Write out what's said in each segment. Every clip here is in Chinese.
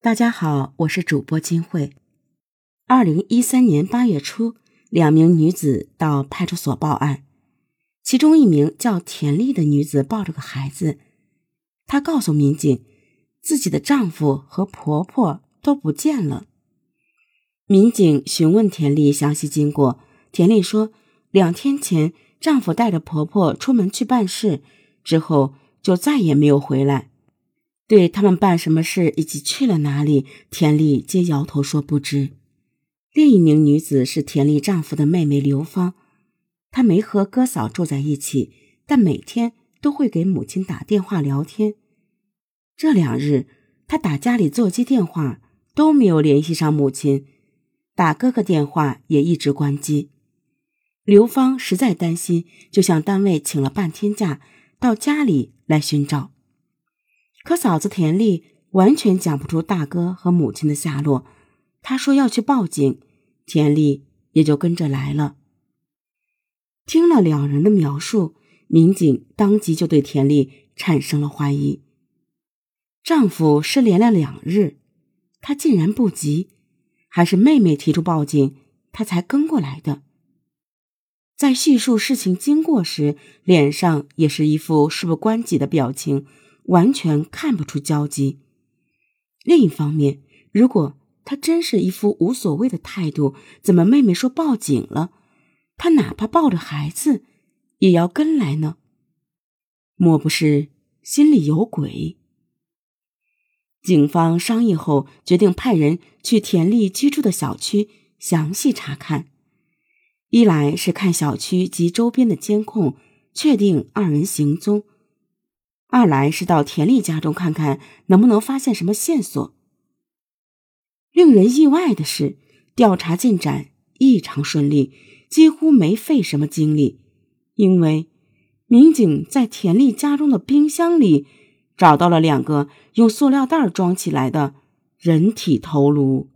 大家好，我是主播金慧。二零一三年八月初，两名女子到派出所报案，其中一名叫田丽的女子抱着个孩子，她告诉民警，自己的丈夫和婆婆都不见了。民警询问田丽详细经过，田丽说，两天前丈夫带着婆婆出门去办事，之后就再也没有回来。对他们办什么事以及去了哪里，田丽皆摇头说不知。另一名女子是田丽丈夫的妹妹刘芳，她没和哥嫂住在一起，但每天都会给母亲打电话聊天。这两日，她打家里座机电话都没有联系上母亲，打哥哥电话也一直关机。刘芳实在担心，就向单位请了半天假，到家里来寻找。可嫂子田丽完全讲不出大哥和母亲的下落，她说要去报警，田丽也就跟着来了。听了两人的描述，民警当即就对田丽产生了怀疑。丈夫失联了两日，她竟然不急，还是妹妹提出报警，她才跟过来的。在叙述事情经过时，脸上也是一副事不关己的表情。完全看不出焦急。另一方面，如果他真是一副无所谓的态度，怎么妹妹说报警了，他哪怕抱着孩子也要跟来呢？莫不是心里有鬼？警方商议后，决定派人去田丽居住的小区详细查看。一来是看小区及周边的监控，确定二人行踪。二来是到田丽家中看看能不能发现什么线索。令人意外的是，调查进展异常顺利，几乎没费什么精力，因为民警在田丽家中的冰箱里找到了两个用塑料袋装起来的人体头颅。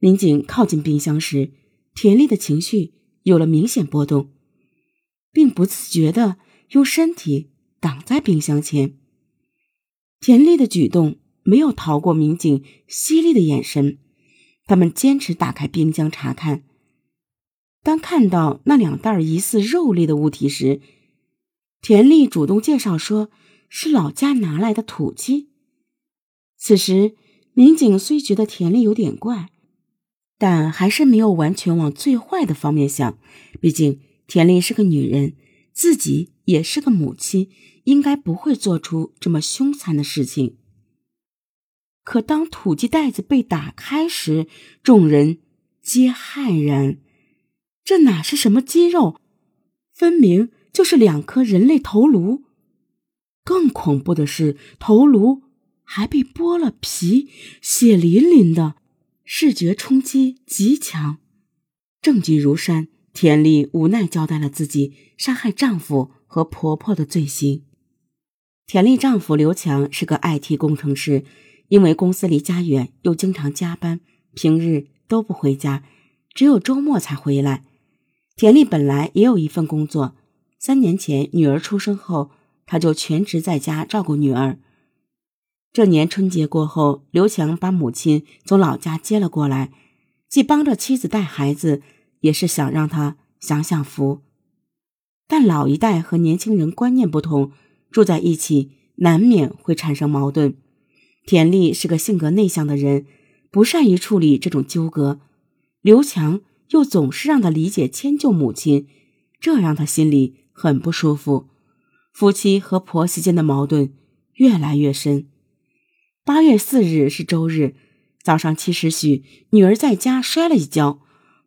民警靠近冰箱时，田丽的情绪有了明显波动，并不自觉的用身体。挡在冰箱前，田丽的举动没有逃过民警犀利的眼神。他们坚持打开冰箱查看。当看到那两袋疑似肉类的物体时，田丽主动介绍说是老家拿来的土鸡。此时，民警虽觉得田丽有点怪，但还是没有完全往最坏的方面想。毕竟田丽是个女人，自己也是个母亲。应该不会做出这么凶残的事情。可当土鸡袋子被打开时，众人皆骇然：这哪是什么鸡肉？分明就是两颗人类头颅！更恐怖的是，头颅还被剥了皮，血淋淋的，视觉冲击极强。证据如山，田丽无奈交代了自己杀害丈夫和婆婆的罪行。田丽丈夫刘强是个 IT 工程师，因为公司离家远，又经常加班，平日都不回家，只有周末才回来。田丽本来也有一份工作，三年前女儿出生后，他就全职在家照顾女儿。这年春节过后，刘强把母亲从老家接了过来，既帮着妻子带孩子，也是想让他享享福。但老一代和年轻人观念不同。住在一起难免会产生矛盾。田丽是个性格内向的人，不善于处理这种纠葛。刘强又总是让他理解迁就母亲，这让他心里很不舒服。夫妻和婆媳间的矛盾越来越深。八月四日是周日，早上七时许，女儿在家摔了一跤，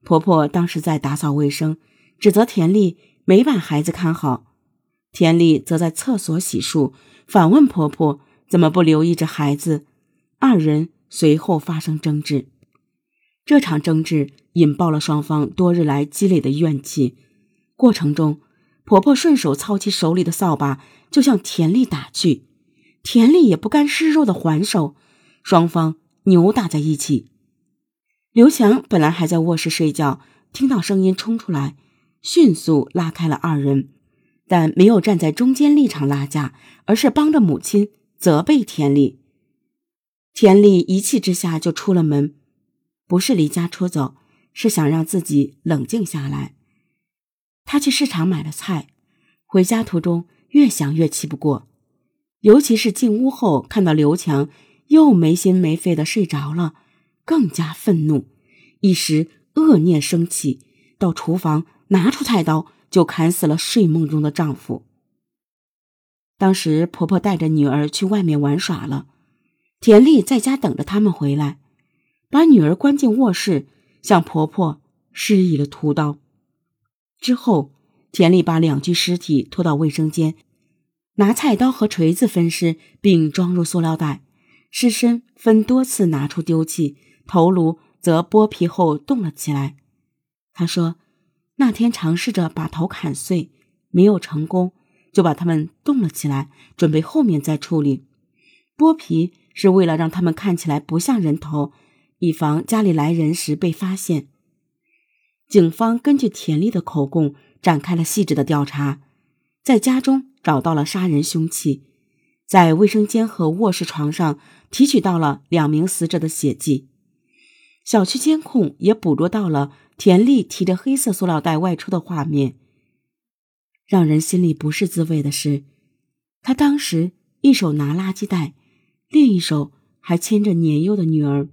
婆婆当时在打扫卫生，指责田丽没把孩子看好。田丽则在厕所洗漱，反问婆婆怎么不留意着孩子。二人随后发生争执，这场争执引爆了双方多日来积累的怨气。过程中，婆婆顺手操起手里的扫把就向田丽打去，田丽也不甘示弱的还手，双方扭打在一起。刘强本来还在卧室睡觉，听到声音冲出来，迅速拉开了二人。但没有站在中间立场拉架，而是帮着母亲责备田丽。田丽一气之下就出了门，不是离家出走，是想让自己冷静下来。他去市场买了菜，回家途中越想越气不过，尤其是进屋后看到刘强又没心没肺的睡着了，更加愤怒，一时恶念升起，到厨房拿出菜刀就砍死了睡梦中的丈夫。当时婆婆带着女儿去外面玩耍了，田丽在家等着他们回来，把女儿关进卧室，向婆婆施以了屠刀。之后，田丽把两具尸体拖到卫生间，拿菜刀和锤子分尸，并装入塑料袋，尸身分多次拿出丢弃，头颅则剥皮后冻了起来。他说，那天尝试着把头砍碎，没有成功。就把它们冻了起来，准备后面再处理。剥皮是为了让他们看起来不像人头，以防家里来人时被发现。警方根据田丽的口供展开了细致的调查，在家中找到了杀人凶器，在卫生间和卧室床上提取到了两名死者的血迹，小区监控也捕捉到了田丽提着黑色塑料袋外出的画面。让人心里不是滋味的是，他当时一手拿垃圾袋，另一手还牵着年幼的女儿。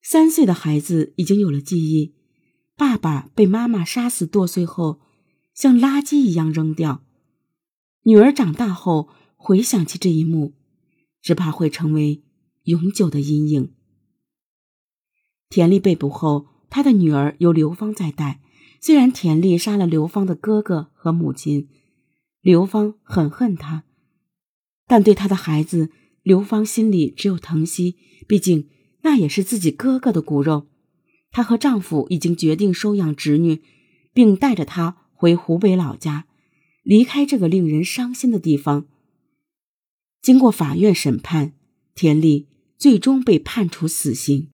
三岁的孩子已经有了记忆，爸爸被妈妈杀死剁碎后，像垃圾一样扔掉。女儿长大后回想起这一幕，只怕会成为永久的阴影。田丽被捕后，他的女儿由刘芳在带。虽然田丽杀了刘芳的哥哥和母亲，刘芳很恨他，但对他的孩子，刘芳心里只有疼惜。毕竟那也是自己哥哥的骨肉。她和丈夫已经决定收养侄女，并带着她回湖北老家，离开这个令人伤心的地方。经过法院审判，田丽最终被判处死刑。